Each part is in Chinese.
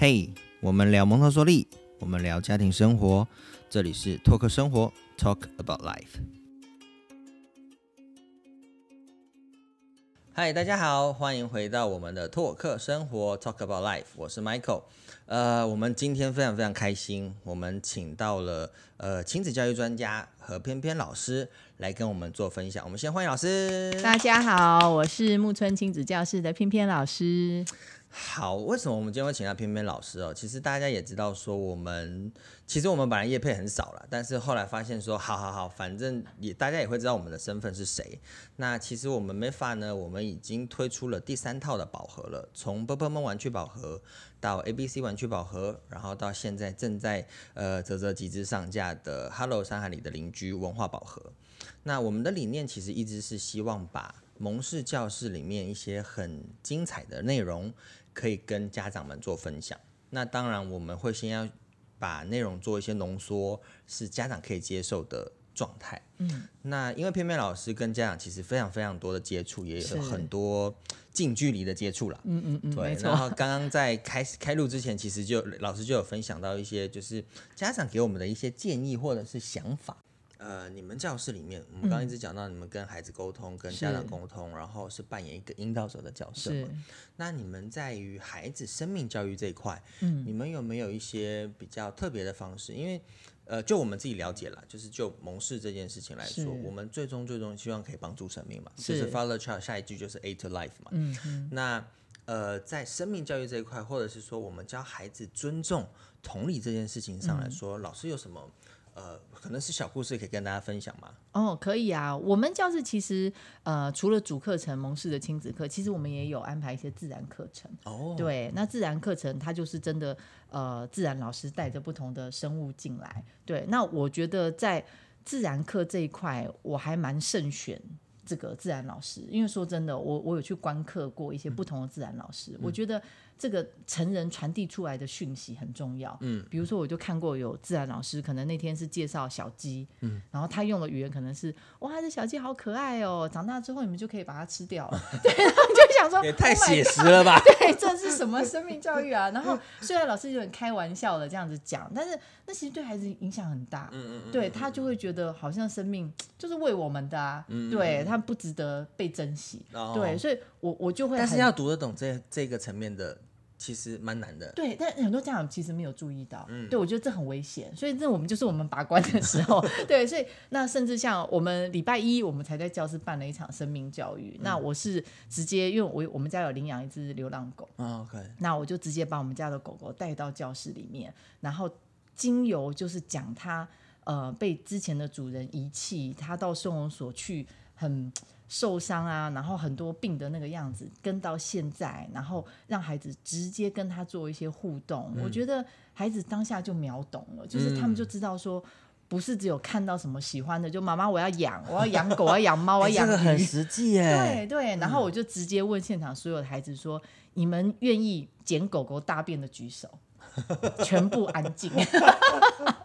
嘿，我们聊蒙特梭利，我们聊家庭生活，这里是托克生活，Talk about life。嗨，大家好，欢迎回到我们的托克生活，Talk about life，我是 Michael。呃，我们今天非常非常开心，我们请到了呃亲子教育专家何翩翩老师来跟我们做分享。我们先欢迎老师。大家好，我是木村亲子教室的翩翩老师。好，为什么我们今天会请到偏偏老师哦？其实大家也知道，说我们其实我们本来业配很少了，但是后来发现说，好好好，反正也大家也会知道我们的身份是谁。那其实我们没法呢，我们已经推出了第三套的宝盒了，从波波梦玩具宝盒到 A B C 玩具宝盒，然后到现在正在呃泽泽集资上架的 Hello 山海里的邻居文化宝盒。那我们的理念其实一直是希望把蒙氏教室里面一些很精彩的内容。可以跟家长们做分享。那当然，我们会先要把内容做一些浓缩，是家长可以接受的状态。嗯，那因为偏偏老师跟家长其实非常非常多的接触，也有很多近距离的接触了。嗯嗯嗯，对。然后刚刚在开始开录之前，其实就老师就有分享到一些，就是家长给我们的一些建议或者是想法。呃，你们教室里面，我们刚刚一直讲到你们跟孩子沟通、跟家长沟通，然后是扮演一个引导者的角色嘛？那你们在于孩子生命教育这一块，嗯，你们有没有一些比较特别的方式？因为，呃，就我们自己了解了，就是就蒙氏这件事情来说，我们最终最终希望可以帮助生命嘛，就是 Father Child 下一句就是 A to Life 嘛。嗯嗯。那呃，在生命教育这一块，或者是说我们教孩子尊重、同理这件事情上来说，老师有什么？呃，可能是小故事可以跟大家分享吗？哦，可以啊。我们教室其实呃，除了主课程蒙氏的亲子课，其实我们也有安排一些自然课程。哦，对，那自然课程它就是真的呃，自然老师带着不同的生物进来。对，那我觉得在自然课这一块，我还蛮慎选这个自然老师，因为说真的，我我有去观课过一些不同的自然老师，我觉得。这个成人传递出来的讯息很重要。嗯，比如说，我就看过有自然老师，可能那天是介绍小鸡，嗯，然后他用的语言可能是哇，这小鸡好可爱哦，长大之后你们就可以把它吃掉了。对，就想说也太写实了吧？对，这是什么生命教育啊？然后虽然老师有点开玩笑的这样子讲，但是那其实对孩子影响很大。嗯嗯嗯，对他就会觉得好像生命就是为我们的啊，对他不值得被珍惜。对，所以我我就会，但是要读得懂这这个层面的。其实蛮难的，对，但很多家长其实没有注意到，嗯，对我觉得这很危险，所以这我们就是我们把关的时候，对，所以那甚至像我们礼拜一我们才在教室办了一场生命教育，那我是直接因为我我们家有领养一只流浪狗，OK，那我就直接把我们家的狗狗带到教室里面，然后经由就是讲它呃被之前的主人遗弃，它到收容所去很。受伤啊，然后很多病的那个样子，跟到现在，然后让孩子直接跟他做一些互动，我觉得孩子当下就秒懂了，就是他们就知道说，不是只有看到什么喜欢的，就妈妈我要养，我要养狗，我要养猫，我要养鱼，很实际耶。对对，然后我就直接问现场所有的孩子说，你们愿意捡狗狗大便的举手，全部安静。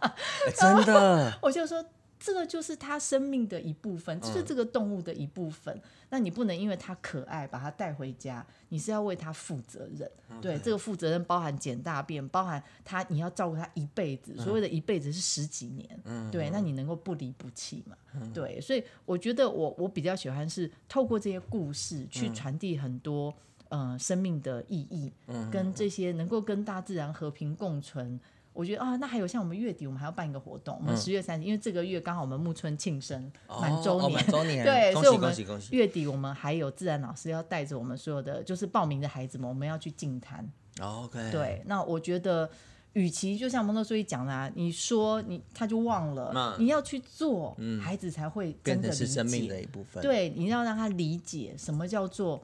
真的，我就说。这个就是它生命的一部分，就是这个动物的一部分。那你不能因为它可爱把它带回家，你是要为它负责任。对，这个负责任包含捡大便，包含它你要照顾它一辈子。所谓的一辈子是十几年。对，那你能够不离不弃嘛？对，所以我觉得我我比较喜欢是透过这些故事去传递很多呃生命的意义，跟这些能够跟大自然和平共存。我觉得啊，那还有像我们月底，我们还要办一个活动。我们十月三十，因为这个月刚好我们木村庆生满周年，周年 对，所以我们月底我们还有自然老师要带着我们所有的就是报名的孩子们，我们要去净滩。OK，对，那我觉得，与其就像蒙特梭利讲的，啊，你说你他就忘了，你要去做，孩子才会真的是生命的一部分。对，你要让他理解什么叫做。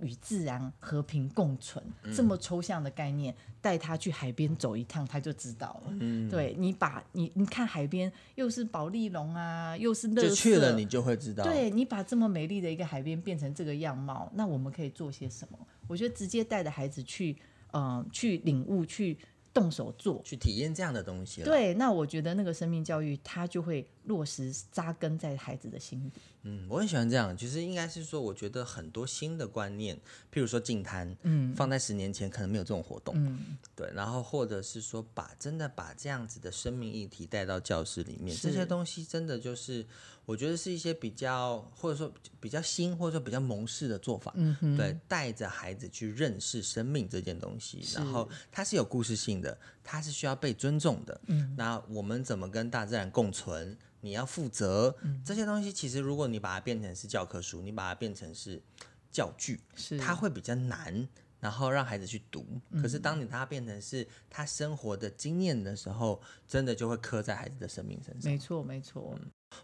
与自然和平共存这么抽象的概念，带他去海边走一趟，他就知道了。嗯，对你把你你看海边又是宝丽龙啊，又是就去了，你就会知道。对你把这么美丽的一个海边变成这个样貌，那我们可以做些什么？我觉得直接带着孩子去，嗯，去领悟，去动手做，去体验这样的东西。对，那我觉得那个生命教育，他就会落实扎根在孩子的心底。嗯，我很喜欢这样。其实应该是说，我觉得很多新的观念，譬如说净滩，嗯，放在十年前可能没有这种活动，嗯，对。然后或者是说，把真的把这样子的生命议题带到教室里面，这些东西真的就是我觉得是一些比较或者说比较新或者说比较蒙氏的做法，嗯对，带着孩子去认识生命这件东西，然后它是有故事性的，它是需要被尊重的，嗯，那我们怎么跟大自然共存？你要负责这些东西，其实如果你把它变成是教科书，你把它变成是教具，是它会比较难，然后让孩子去读。可是当你它变成是他生活的经验的时候，真的就会刻在孩子的生命身上。没错，没错。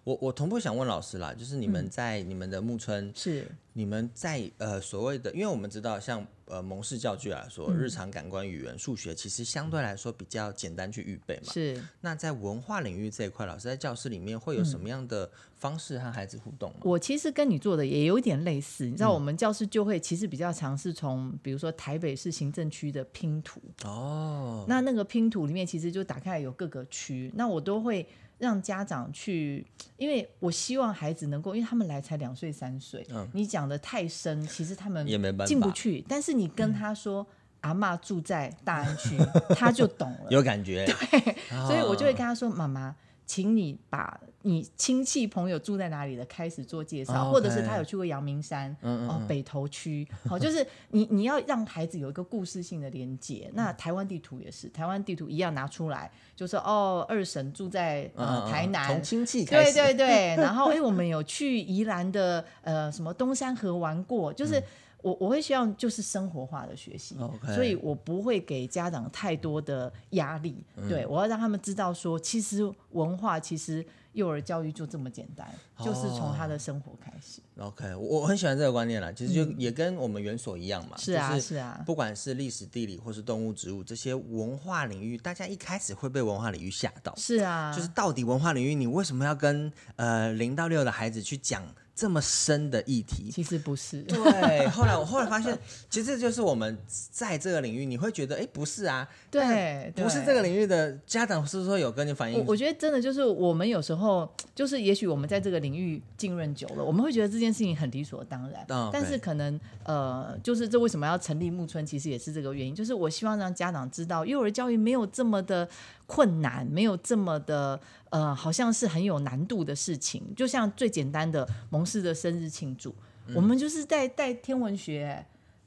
我我同步想问老师啦，就是你们在你们的木村是你们在呃所谓的，因为我们知道像呃蒙氏教具来说，日常感官语言数学其实相对来说比较简单去预备嘛。是。那在文化领域这一块，老师在教室里面会有什么样的方式和孩子互动吗？我其实跟你做的也有一点类似，你知道，我们教室就会其实比较尝试从比如说台北市行政区的拼图哦，那那个拼图里面其实就打开有各个区，那我都会。让家长去，因为我希望孩子能够，因为他们来才两岁三岁，你讲的太深，其实他们进不去。但是你跟他说，阿妈住在大安区，他就懂了，有感觉。对，所以我就会跟他说，妈妈。请你把你亲戚朋友住在哪里的开始做介绍，或者是他有去过阳明山，哦，北投区，好，就是你你要让孩子有一个故事性的连接。那台湾地图也是，台湾地图一样拿出来，就说哦，二婶住在呃台南，从亲戚开始，对对对，然后哎，我们有去宜兰的呃什么东山河玩过，就是。我我会希望就是生活化的学习，所以我不会给家长太多的压力。对我要让他们知道说，其实文化其实幼儿教育就这么简单，就是从他的生活开始。OK，我很喜欢这个观念啦，其实就也跟我们园所一样嘛。是啊，是啊，不管是历史、地理或是动物、植物这些文化领域，大家一开始会被文化领域吓到。是啊，就是到底文化领域你为什么要跟呃零到六的孩子去讲？这么深的议题，其实不是。对，后来我后来发现，其实这就是我们在这个领域，你会觉得，哎，不是啊，对，不是这个领域的家长，是说有跟你反映。我觉得真的就是我们有时候，就是也许我们在这个领域浸润久了，我们会觉得这件事情很理所当然。但是可能呃，就是这为什么要成立木村，其实也是这个原因，就是我希望让家长知道，幼儿教育没有这么的。困难没有这么的，呃，好像是很有难度的事情。就像最简单的蒙氏的生日庆祝，我们就是在带天文学，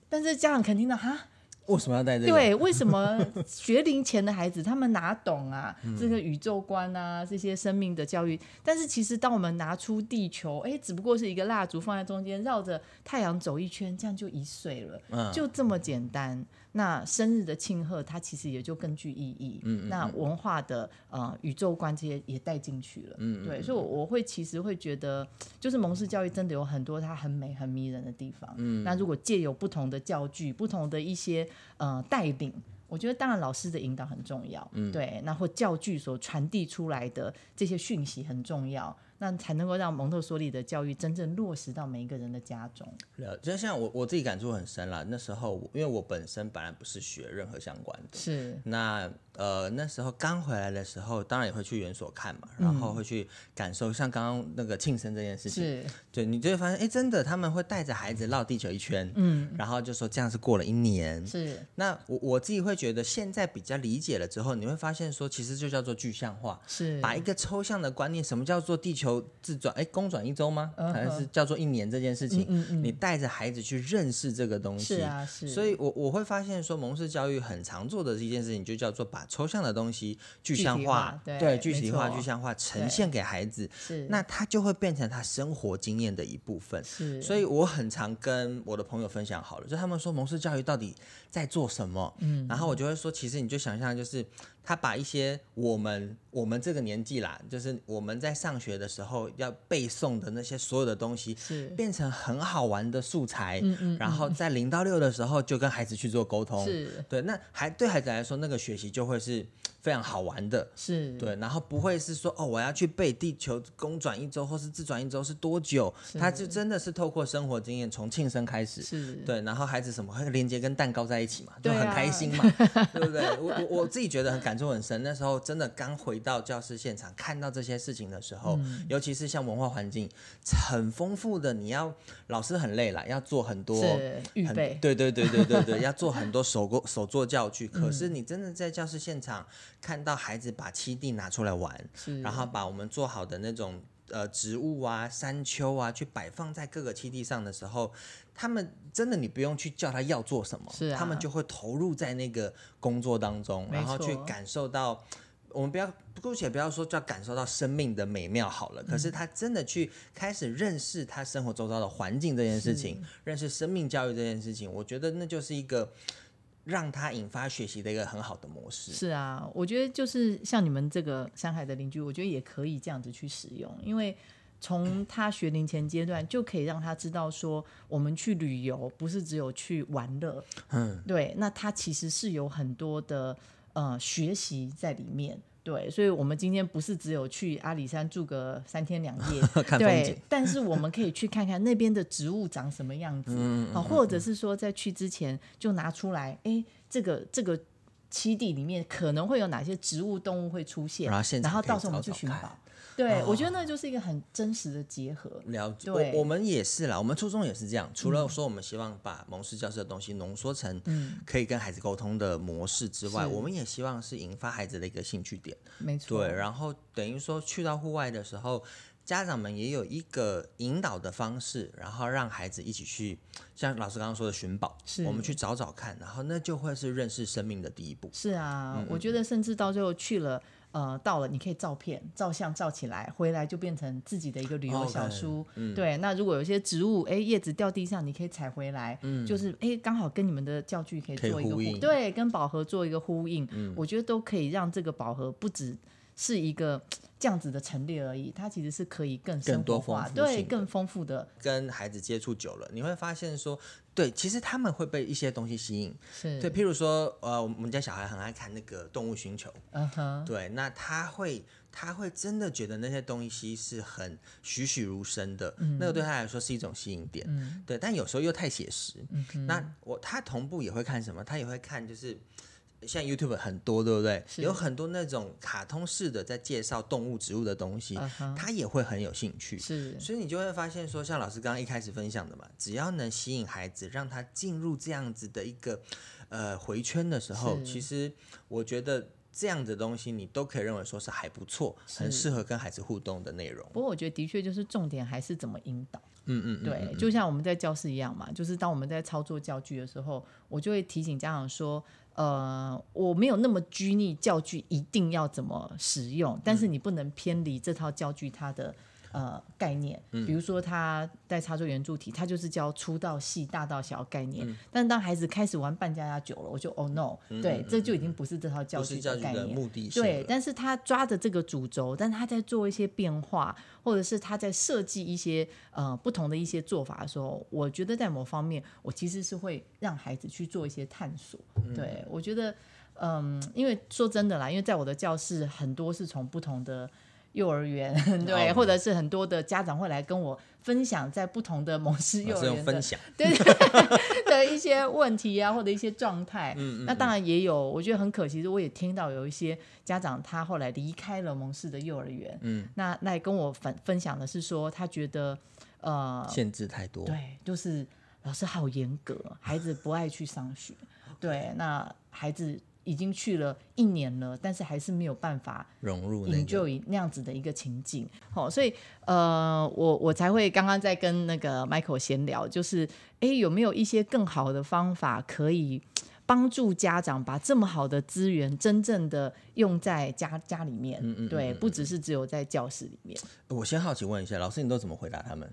但是家长肯定的哈。为什么要带这个？对，为什么学龄前的孩子他们哪懂啊？这个宇宙观啊，这些生命的教育。但是其实当我们拿出地球，哎，只不过是一个蜡烛放在中间，绕着太阳走一圈，这样就一岁了，就这么简单。那生日的庆贺，它其实也就更具意义。嗯那文化的呃宇宙观这些也带进去了。嗯对，所以我会其实会觉得，就是蒙氏教育真的有很多它很美很迷人的地方。嗯。那如果借有不同的教具，不同的一些呃带领，我觉得当然老师的引导很重要。嗯。对，那或教具所传递出来的这些讯息很重要。那才能够让蒙特梭利的教育真正落实到每一个人的家中。就像我我自己感触很深了。那时候，因为我本身本来不是学任何相关的，是那。呃，那时候刚回来的时候，当然也会去园所看嘛，然后会去感受，像刚刚那个庆生这件事情，是，对你就会发现，哎，真的他们会带着孩子绕地球一圈，嗯，然后就说这样是过了一年，是。那我我自己会觉得，现在比较理解了之后，你会发现说，其实就叫做具象化，是，把一个抽象的观念，什么叫做地球自转，哎，公转一周吗？还是叫做一年这件事情，你带着孩子去认识这个东西，是啊，是。所以我我会发现说，蒙氏教育很常做的一件事情，就叫做把抽象的东西。具象化，对，具体化、具象化呈现给孩子，是，那他就会变成他生活经验的一部分。是，所以我很常跟我的朋友分享好了，就他们说蒙氏教育到底在做什么？嗯，然后我就会说，其实你就想象就是。他把一些我们我们这个年纪啦，就是我们在上学的时候要背诵的那些所有的东西，是。变成很好玩的素材，嗯嗯，然后在零到六的时候就跟孩子去做沟通，是。对，那还对孩子来说，那个学习就会是非常好玩的。是，对，然后不会是说哦，我要去背地球公转一周或是自转一周是多久？他就真的是透过生活经验，从庆生开始，是对，然后孩子什么会连接跟蛋糕在一起嘛，就很开心嘛，对不对？我我我自己觉得很感触很深。那时候真的刚回到教室现场，看到这些事情的时候，尤其是像文化环境很丰富的，你要老师很累了，要做很多预备，对对对对对对，要做很多手工手做教具。可是你真的在教室现场看到孩子把七地拿出来玩，然后把我们做好的那种呃植物啊、山丘啊，去摆放在各个七地上的时候，他们真的你不用去叫他要做什么，是他们就会投入在那个工作当中，然后去感受到。我们不要姑且不要说叫感受到生命的美妙好了，可是他真的去开始认识他生活周遭的环境这件事情，认识生命教育这件事情，我觉得那就是一个让他引发学习的一个很好的模式。是啊，我觉得就是像你们这个山海的邻居，我觉得也可以这样子去使用，因为从他学龄前阶段就可以让他知道说，我们去旅游不是只有去玩乐，嗯，对，那他其实是有很多的。呃，学习在里面，对，所以我们今天不是只有去阿里山住个三天两夜，对，但是我们可以去看看那边的植物长什么样子，啊，或者是说在去之前就拿出来，哎，这个这个栖地里面可能会有哪些植物动物会出现，然后到时候我们去寻宝。对，我觉得那就是一个很真实的结合。了解，我我们也是啦，我们初中也是这样。除了说我们希望把蒙氏教室的东西浓缩成可以跟孩子沟通的模式之外，我们也希望是引发孩子的一个兴趣点。没错。对，然后等于说去到户外的时候，家长们也有一个引导的方式，然后让孩子一起去，像老师刚刚说的寻宝，我们去找找看，然后那就会是认识生命的第一步。是啊，我觉得甚至到最后去了。呃，到了你可以照片、照相照起来，回来就变成自己的一个旅游小书。对，那如果有些植物，哎，叶子掉地上，你可以采回来，就是哎，刚好跟你们的教具可以做一个呼应对，跟宝盒做一个呼应。我觉得都可以让这个宝盒不止是一个。这样子的陈列而已，它其实是可以更更多化，对，更丰富的。跟孩子接触久了，你会发现说，对，其实他们会被一些东西吸引。是对，譬如说，呃，我们家小孩很爱看那个《动物星球》，嗯哼，对，那他会，他会真的觉得那些东西是很栩栩如生的，那个对他来说是一种吸引点。嗯，对，但有时候又太写实。嗯那我他同步也会看什么？他也会看，就是。像 YouTube 很多，对不对？有很多那种卡通式的在介绍动物、植物的东西，他也会很有兴趣。是，所以你就会发现说，像老师刚刚一开始分享的嘛，只要能吸引孩子，让他进入这样子的一个呃回圈的时候，其实我觉得这样的东西你都可以认为说是还不错，很适合跟孩子互动的内容。不过我觉得的确就是重点还是怎么引导。嗯嗯，对，就像我们在教室一样嘛，就是当我们在操作教具的时候，我就会提醒家长说。呃，我没有那么拘泥教具一定要怎么使用，但是你不能偏离这套教具它的。呃，概念，比如说他在插座圆柱体，他就是教粗到细、大到小概念。但当孩子开始玩半加加久了，我就 oh no，对，这就已经不是这套教具的概念。目的对，但是他抓着这个主轴，但他在做一些变化，或者是他在设计一些呃不同的一些做法的时候，我觉得在某方面，我其实是会让孩子去做一些探索。对我觉得，嗯，因为说真的啦，因为在我的教室很多是从不同的。幼儿园 对，或者是很多的家长会来跟我分享，在不同的蒙氏幼儿园的对 的一些问题啊，或者一些状态。嗯嗯。那当然也有，我觉得很可惜，我也听到有一些家长他后来离开了蒙氏的幼儿园。嗯。那那跟我分分享的是说，他觉得呃限制太多，对，就是老师好严格，孩子不爱去上学。对，那孩子。已经去了一年了，但是还是没有办法融入那就以那样子的一个情景。好，所以呃，我我才会刚刚在跟那个 Michael 闲聊，就是哎，有没有一些更好的方法可以帮助家长把这么好的资源真正的用在家家里面？嗯嗯，对，不只是只有在教室里面。我先好奇问一下，老师，你都怎么回答他们？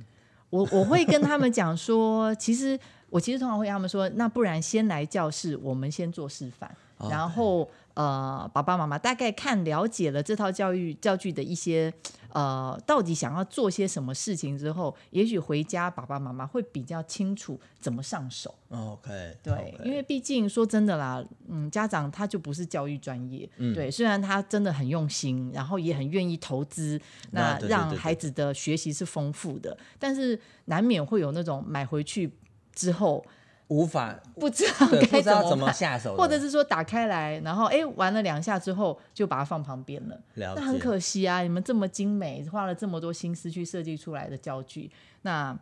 我我会跟他们讲说，其实我其实通常会跟他们说，那不然先来教室，我们先做示范。然后呃，爸爸妈妈大概看了解了这套教育教具的一些呃，到底想要做些什么事情之后，也许回家爸爸妈妈会比较清楚怎么上手。OK，对，因为毕竟说真的啦，嗯，家长他就不是教育专业，嗯。对，虽然他真的很用心，然后也很愿意投资，那让孩子的学习是丰富的，但是难免会有那种买回去之后无法不知道该知道怎么。下手，或者是说打开来，然后哎玩了两下之后就把它放旁边了，了那很可惜啊！你们这么精美，花了这么多心思去设计出来的教具，那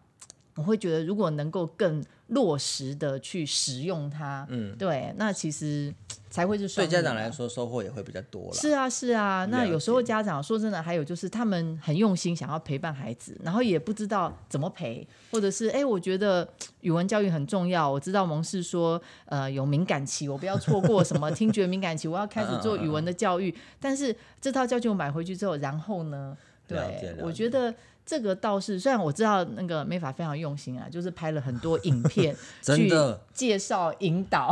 我会觉得如果能够更落实的去使用它，嗯，对，那其实才会是对家长来说收获也会比较多了。是啊，是啊。那有时候家长说真的，还有就是他们很用心想要陪伴孩子，然后也不知道怎么陪，或者是哎，我觉得语文教育很重要。我知道蒙氏说，呃，有敏感期，我不要错过什么听觉敏感期，我要开始做语文的教育。但是这套教具我买回去之后，然后呢？对，我觉得。这个倒是，虽然我知道那个美法非常用心啊，就是拍了很多影片 真的去介绍引导，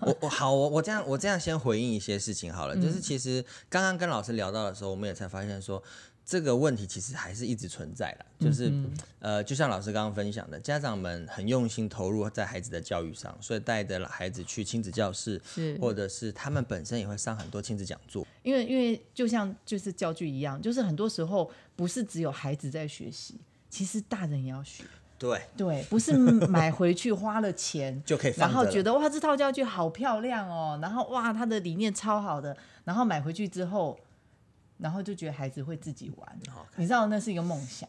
我我好，我我这样我这样先回应一些事情好了，嗯就是其实刚刚跟老师聊到的时候，我们也才发现说。这个问题其实还是一直存在的，就是、嗯呃，就像老师刚刚分享的，家长们很用心投入在孩子的教育上，所以带着孩子去亲子教室，是或者是他们本身也会上很多亲子讲座。因为因为就像就是教具一样，就是很多时候不是只有孩子在学习，其实大人也要学。对，对，不是买回去花了钱 就可以放然后觉得哇这套教具好漂亮哦，然后哇它的理念超好的，然后买回去之后，然后就觉得孩子会自己玩，你知道那是一个梦想，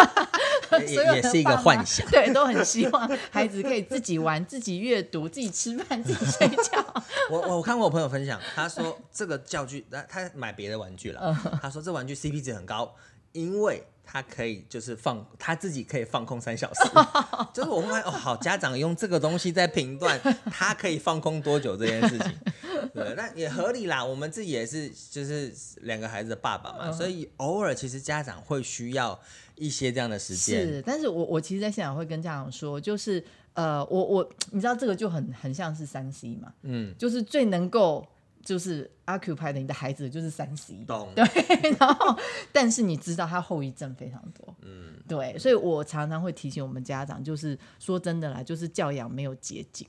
也也是一个幻想。对，都很希望孩子可以自己玩、自己阅读、自己吃饭、自己睡觉。我我看过我朋友分享，他说这个教具，他他买别的玩具了，嗯。他说这玩具 CP 值很高，因为他可以就是放他自己可以放空三小时，就是我会发现哦，好家长用这个东西在评断他可以放空多久这件事情，对，那也合理啦。我们自己也是就是两个孩子的爸爸嗯嘛，所以偶尔其实家长会需要一些这样的时间，是，但是我我其实，在现场会跟家长说，就是呃，我我你知道这个就很很像是三 C 嘛，嗯，就是最能够就是 occupy 的你的孩子就是三 C，懂，对，然后但是你知道他后遗症非常多，嗯，对，所以我常常会提醒我们家长，就是说真的啦，就是教养没有捷径。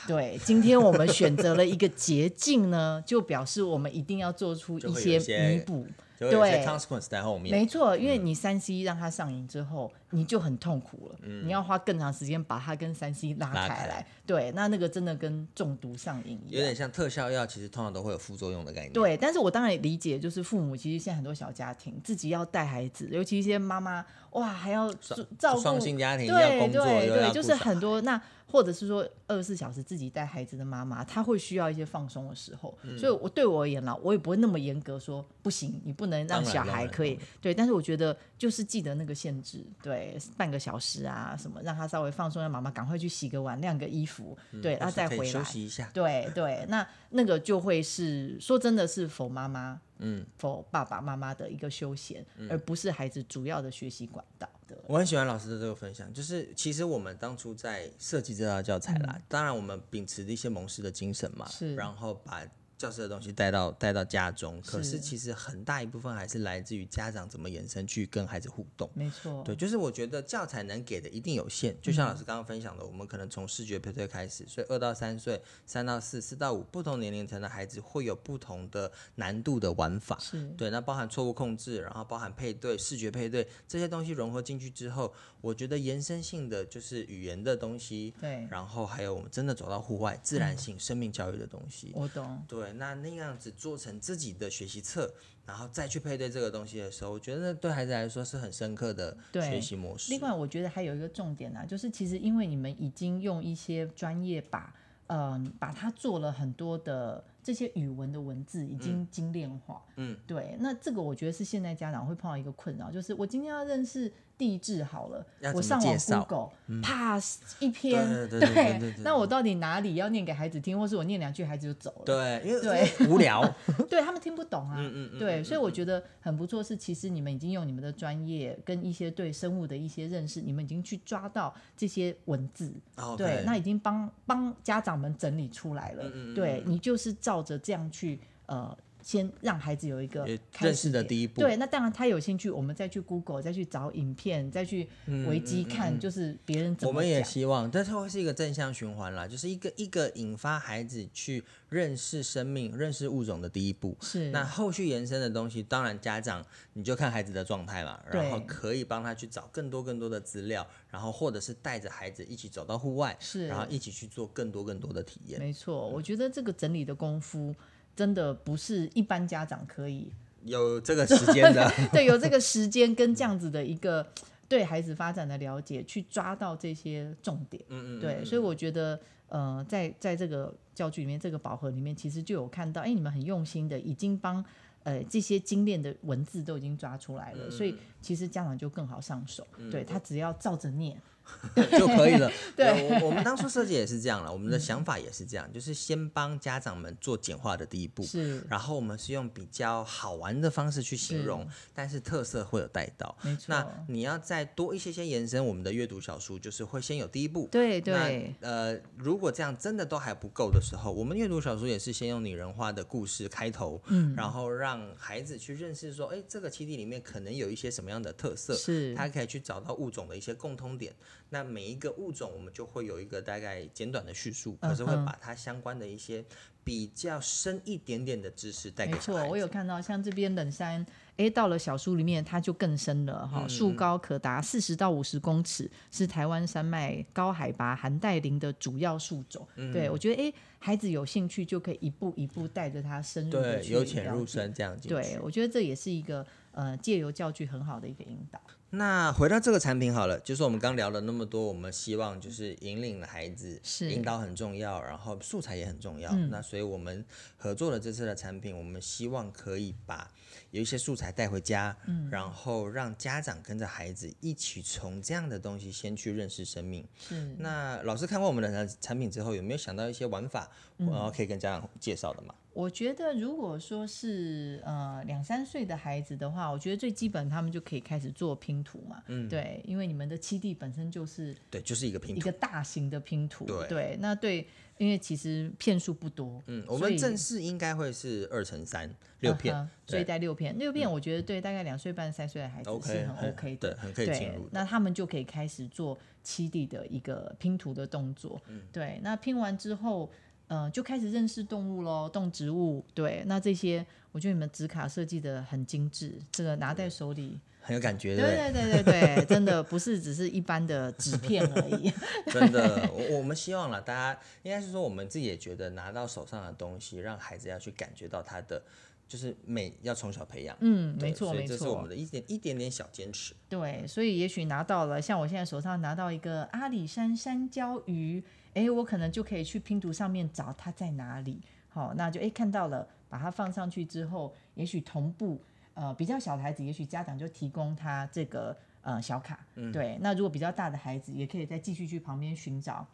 对，今天我们选择了一个捷径呢，就表示我们一定要做出一些弥补。对 consequence 在后面，没错，因为你三 C 让它上瘾之后，你就很痛苦了。你要花更长时间把它跟三 C 拉开开来。对，那那个真的跟中毒上瘾一样有点。像特效药，其实通常都会有副作用的概念。对，但是我当然也理解，就是父母其实现在很多小家庭自己要带孩子，尤其一些妈妈，哇，还要照照顾双薪家庭要对对对，就是很多那或者是说二十四小时自己带孩子的妈妈，她会需要一些放松的时候，嗯所以我对我而言啦，我也不会那么严格说不行，你不能让小孩可以对，但是我觉得就是记得那个限制，对，半个小时啊什么，让他稍微放松，让妈妈赶快去洗个碗、晾个衣服，对，然后再回来。休息一下。对对，那那个就会是说真的是否妈妈，嗯，，for 爸爸妈妈的一个休闲，而不是孩子主要的学习管道的。我很喜欢老师的这个分享，就是其实我们当初在设计这套教材啦，当然我们秉持的一些蒙师的精神嘛，然后把教室的东西带到带到家中，可是是其实很大一部分还是来自于家长怎么延伸去跟孩子互动。没错，对，就是我觉得教材能给的一定有限，就像老师刚刚分享的，我们可能从视觉配对开始，所以二到三岁、三到四、四到五不同年龄层的孩子会有不同的难度的玩法。是对，那包含错误控制，然后包含配对、视觉配对这些东西融合进去之后，我觉得延伸性的就是语言的东西，对，然后还有我们真的走到户外、自然性、生命教育的东西。我懂。对，那那样子做成自己的学习册，然后再去配对这个东西的时候，我觉得对孩子来说是很深刻的对学习模式。另外，我觉得还有一个重点啊，就是其实因为你们已经用一些专业把，嗯、把它做了很多的这些语文的文字已经精炼化，嗯，对。那这个我觉得是现在家长会碰到一个困扰，就是我今天要认识地质好了，我上网 Google，啪一篇，对对对对对对那我到底哪里要念给孩子听，或是我念两句孩子就走了？对，因为无聊，对他们听不懂啊。嗯嗯嗯对，所以我觉得很不错，是其实你们已经用你们的专业跟一些对生物的一些认识，你们已经去抓到这些文字。哦对，那已经帮帮家长们整理出来了。嗯嗯嗯对你就是照着这样去呃。先让孩子有一个认识的第一步。对，那当然他有兴趣，我们再去 Google，再去找影片，再去维基看，就是别人怎么嗯我们也希望，但是会是一个正向循环啦，就是一个一个引发孩子去认识生命、认识物种的第一步。是。那后续延伸的东西，当然家长你就看孩子的状态嘛，然后可以帮他去找更多更多的资料，然后或者是带着孩子一起走到户外，是。然后一起去做更多更多的体验。没错，我觉得这个整理的功夫真的不是一般家长可以有这个时间的，对，有这个时间跟这样子的一个对孩子发展的了解，去抓到这些重点。嗯嗯，对，所以我觉得，呃，在在这个教具里面，这个宝盒里面，其实就有看到，哎，你们很用心的，已经帮呃这些精炼的文字都已经抓出来了，所以其实家长就更好上手。对他只要照着念，就可以了。对我我们当初设计也是这样了，我们的想法也是这样，就是先帮家长们做简化的第一步，是然后我们是用比较好玩的方式去形容，但是特色会有带到。没错那你要再多一些些延伸，我们的阅读小书就是会先有第一步。对那对呃，如果这样真的都还不够的时候，我们阅读小说也是先用拟人化的故事开头，嗯，然后让孩子去认识说，哎，这个基地里面可能有一些什么样的特色，是他可以去找到物种的一些共通点。那每一个物种，我们就会有一个大概简短的叙述，可是会把它相关的一些比较深一点点的知识带给没错，小孩子。我有看到，像这边冷山，哎，到了小树里面，它就更深了哈，树高可达四十到五十公尺，是台湾山脉高海拔寒带林的主要树种。对我觉得，哎，孩子有兴趣就可以一步一步带着他深入的对由浅入。深这样。对，我觉得这也是一个呃借由教具很好的一个引导。那回到这个产品好了，就是我们刚聊了那么多，我们希望就是引领了孩子，是引导很重要，然后素材也很重要。嗯那所以我们合作了这次的产品，我们希望可以把有一些素材带回家，嗯，然后让家长跟着孩子一起从这样的东西先去认识生命。是那老师看过我们的产产品之后，有没有想到一些玩法，嗯然后可以跟家长介绍的嘛？我觉得，如果说是呃两三岁的孩子的话，我觉得最基本他们就可以开始做拼图嘛。嗯，对，因为你们的七地本身就是对，就是一个拼图。一个大型的拼图。对那对，因为其实片数不多，嗯，我们正式应该会是二乘三六片，所以对带六片，六片我觉得对大概两岁半、三岁的孩子是很 OK 的，对，很可以进入。那他们就可以开始做七地的一个拼图的动作。嗯对，那拼完之后，呃，就开始认识动物喽，动植物。对，那这些我觉得你们纸卡设计的很精致，这个拿在手里，很有感觉，对不对？对对对真的不是只是一般的纸片而已。真的，我我们希望了，大家应该是说，我们自己也觉得拿到手上的东西，让孩子要去感觉到它的就是美，要从小培养。嗯，对没错没错这是我们，的一点一点点小坚持。对，所以也许拿到了，像我现在手上拿到一个阿里山山椒鱼，哎，我可能就可以去拼图上面找它在哪里。好，那就哎看到了，把它放上去之后，也许同步呃比较小的孩子，也许家长就提供他这个呃小卡，对。那如果比较大的孩子，也可以再继续去旁边寻找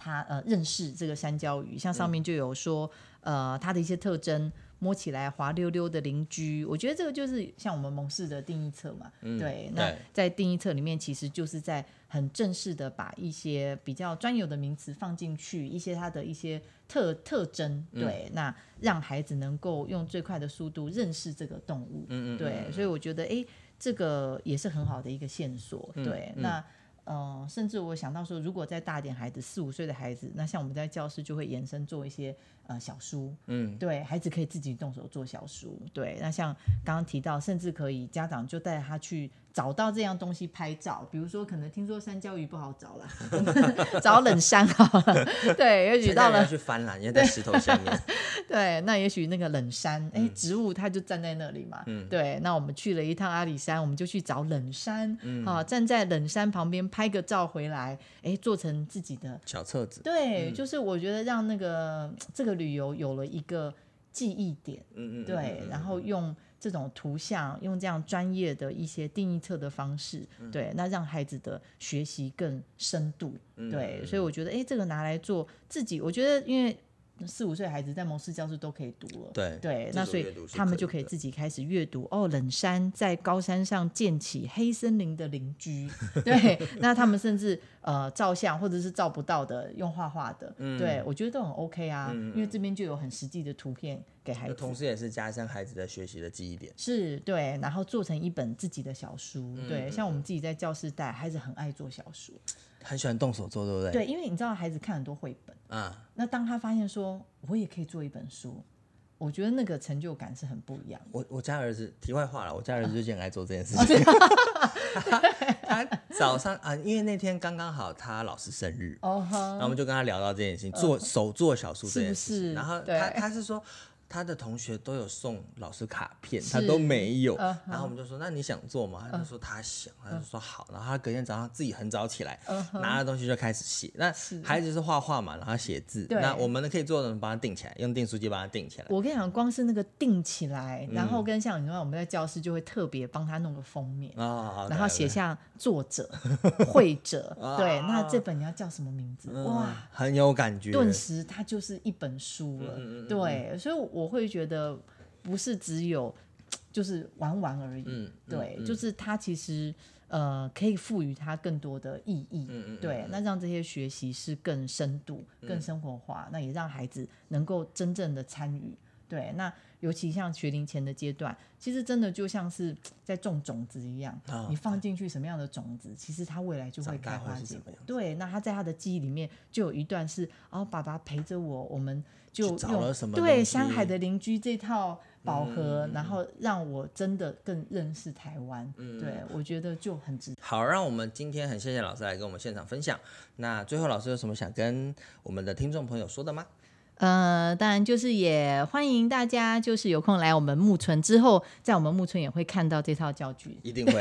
他呃认识这个山椒鱼，像上面就有说、呃它的一些特征，摸起来滑溜溜的邻居，我觉得这个就是像我们蒙氏的定义册嘛，对。那在定义册里面，其实就是在很正式的把一些比较专有的名词放进去，一些它的一些特特征，对，那让孩子能够用最快的速度认识这个动物，嗯嗯，对，所以我觉得，哎，这个也是很好的一个线索。对，嗯。那呃，甚至我想到说，如果再大一点孩子，四五岁的孩子，那像我们在教室就会延伸做一些呃小书，嗯，对，孩子可以自己动手做小书。对，那像刚刚提到，甚至可以家长就带他去找到这样东西拍照，比如说可能听说山椒鱼不好找了，找冷山好了。对，也许到了去翻了，因为在石头下面。对，那也许那个冷山，哎、嗯植物它就站在那里嘛。对，那我们去了一趟阿里山，我们就去找冷山，嗯啊，站在冷山旁边拍个照回来，哎，做成自己的。小册子，对，就是我觉得让那个这个旅游有了一个记忆点，嗯嗯，对，然后用这种图像，用这样专业的一些定义册的方式，对，那让孩子的学习更深度，对，所以我觉得，哎，这个拿来做自己，我觉得因为。四五岁孩子在蒙氏教室都可以读了，对对，那所以他们就可以自己开始阅读。哦，冷山在高山上建起黑森林的邻居，对，那他们甚至呃照相或者是照不到的用画画的，对我觉得都很 OK 啊，因为这边就有很实际的图片给孩子，同时也是加深孩子的学习的记忆点。是对，然后做成一本自己的小书，对，像我们自己在教室带孩子很爱做小书。很喜欢动手做，对不对？对，因为你知道孩子看很多绘本啊，那当他发现说我也可以做一本书，我觉得那个成就感是很不一样。我我家儿子，题外话了，我家儿子最近爱做这件事情。他早上啊，因为那天刚刚好他老师生日，哦，然后我们就跟他聊到这件事情，做手做小书这件事情，然后他他是说。他的同学都有送老师卡片，他都没有。然后我们就说：“那你想做吗？”他就说：“他想。”他就说：“好。”然后他隔天早上自己很早起来，拿了东西就开始写。那孩子是画画嘛，然后写字。那我们呢可以做的，帮他订起来，用订书机帮他订起来。我跟你讲，光是那个订起来，然后跟像你说，我们在教室就会特别帮他弄个封面啊，然后写下作者、绘者。对，那这本你要叫什么名字？哇，很有感觉。顿时它就是一本书了。对，所以我。我会觉得不是只有就是玩玩而已，对，就是它其实呃可以赋予它更多的意义，对，那让这些学习是更深度、更生活化，那也让孩子能够真正的参与，对，那尤其像学龄前的阶段，其实真的就像是在种种子一样，你放进去什么样的种子，其实它未来就会开花结果，对，那他在他的记忆里面就有一段是哦，爸爸陪着我，我们。就用对山海的邻居这套宝盒，然后让我真的更认识台湾。对我觉得就很值。好，让我们今天很谢谢老师来跟我们现场分享。那最后老师有什么想跟我们的听众朋友说的吗？呃，当然就是也欢迎大家，就是有空来我们木村之后，在我们木村也会看到这套教具，一定会。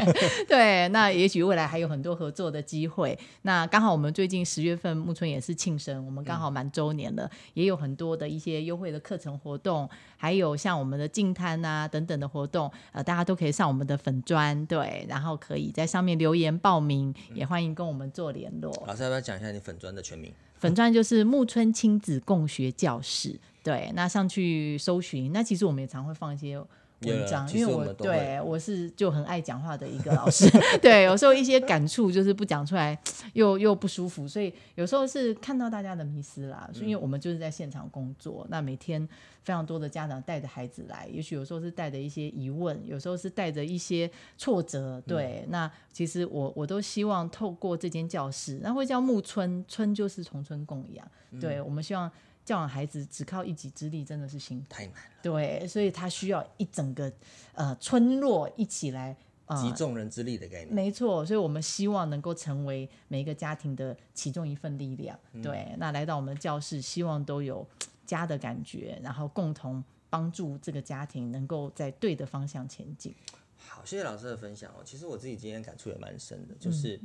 对，那也许未来还有很多合作的机会。那刚好我们最近十月份木村也是庆生，我们刚好满周年了，也有很多的一些优惠的课程活动，还有像我们的净滩啊等等的活动，呃，大家都可以上我们的粉砖，对，然后可以在上面留言报名，也欢迎跟我们做联络。老师要不要讲一下你粉砖的全名？粉钻就是木村亲子共学教室，对，那上去搜寻，那其实我们也常会放一些文章，因为我对我是就很爱讲话的一个老师，对，有时候一些感触就是不讲出来又又不舒服，所以有时候是看到大家的迷失啦，因为我们就是在现场工作，那每天。非常多的家长带着孩子来，也许有时候是带着一些疑问，有时候是带着一些挫折。对，那其实我我都希望透过这间教室，那会叫木村，村就是从村供养。对，我们希望教养孩子只靠一己之力真的是辛苦太难了。对，所以他需要一整个呃村落一起来集众人之力的概念。没错，所以我们希望能够成为每一个家庭的其中一份力量。对，那来到我们的教室，希望都有。家的感觉，然后共同帮助这个家庭能够在对的方向前进。好，谢谢老师的分享哦。其实我自己今天感触也蛮深的，就是。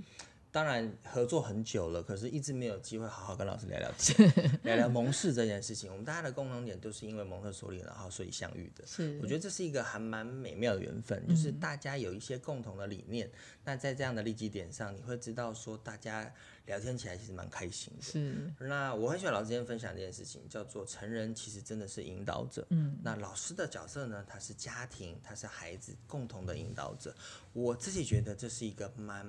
当然合作很久了，可是一直没有机会好好跟老师聊聊天，聊聊蒙氏这件事情。我们大家的共同点都是因为蒙特梭利，然后所以相遇的。是，我觉得这是一个还蛮美妙的缘分，就是大家有一些共同的理念。那在这样的利基点上，你会知道说大家聊天起来其实蛮开心的。是。那我很喜欢老师今天分享这件事情，叫做成人其实真的是引导者。嗯。那老师的角色呢？他是家庭，他是孩子共同的引导者。我自己觉得这是一个蛮。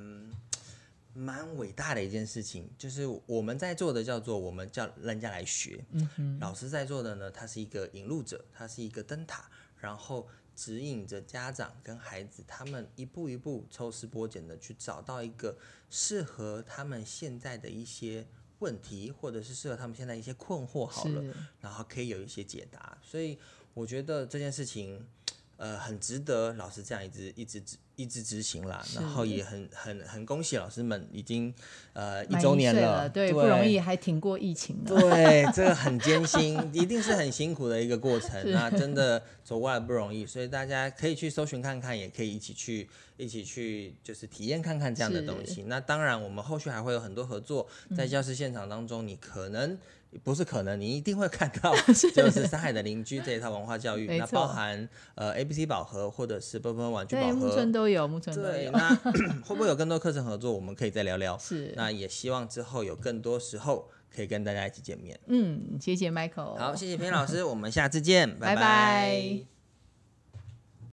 蛮伟大的一件事情，就是我们在做的叫做我们叫人家来学。嗯老师在做的呢，他是一个引路者，他是一个灯塔，然后指引着家长跟孩子，他们一步一步抽丝剥茧的去找到一个适合他们现在的一些问题，或者是适合他们现在一些困惑好了，然后可以有一些解答。所以我觉得这件事情，呃，很值得老师这样一直一直一直执行啦，然后也很很很恭喜老师们已经呃一周年了，对，不容易，还挺过疫情的，对，这个很艰辛，一定是很辛苦的一个过程，那真的走过来不容易，所以大家可以去搜寻看看，也可以一起去一起去就是体验看看这样的东西。那当然，我们后续还会有很多合作，在教室现场当中，你可能不是可能，你一定会看到，就是山海的邻居这一套文化教育，那包含呃 A B C 宝盒或者是波波玩具宝盒木村盒。都有，木村都对，有。那 会不会有更多课程合作？我们可以再聊聊。是，那也希望之后有更多时候可以跟大家一起见面。嗯，谢谢 Michael。好，谢谢平老师，我们下次见，拜拜拜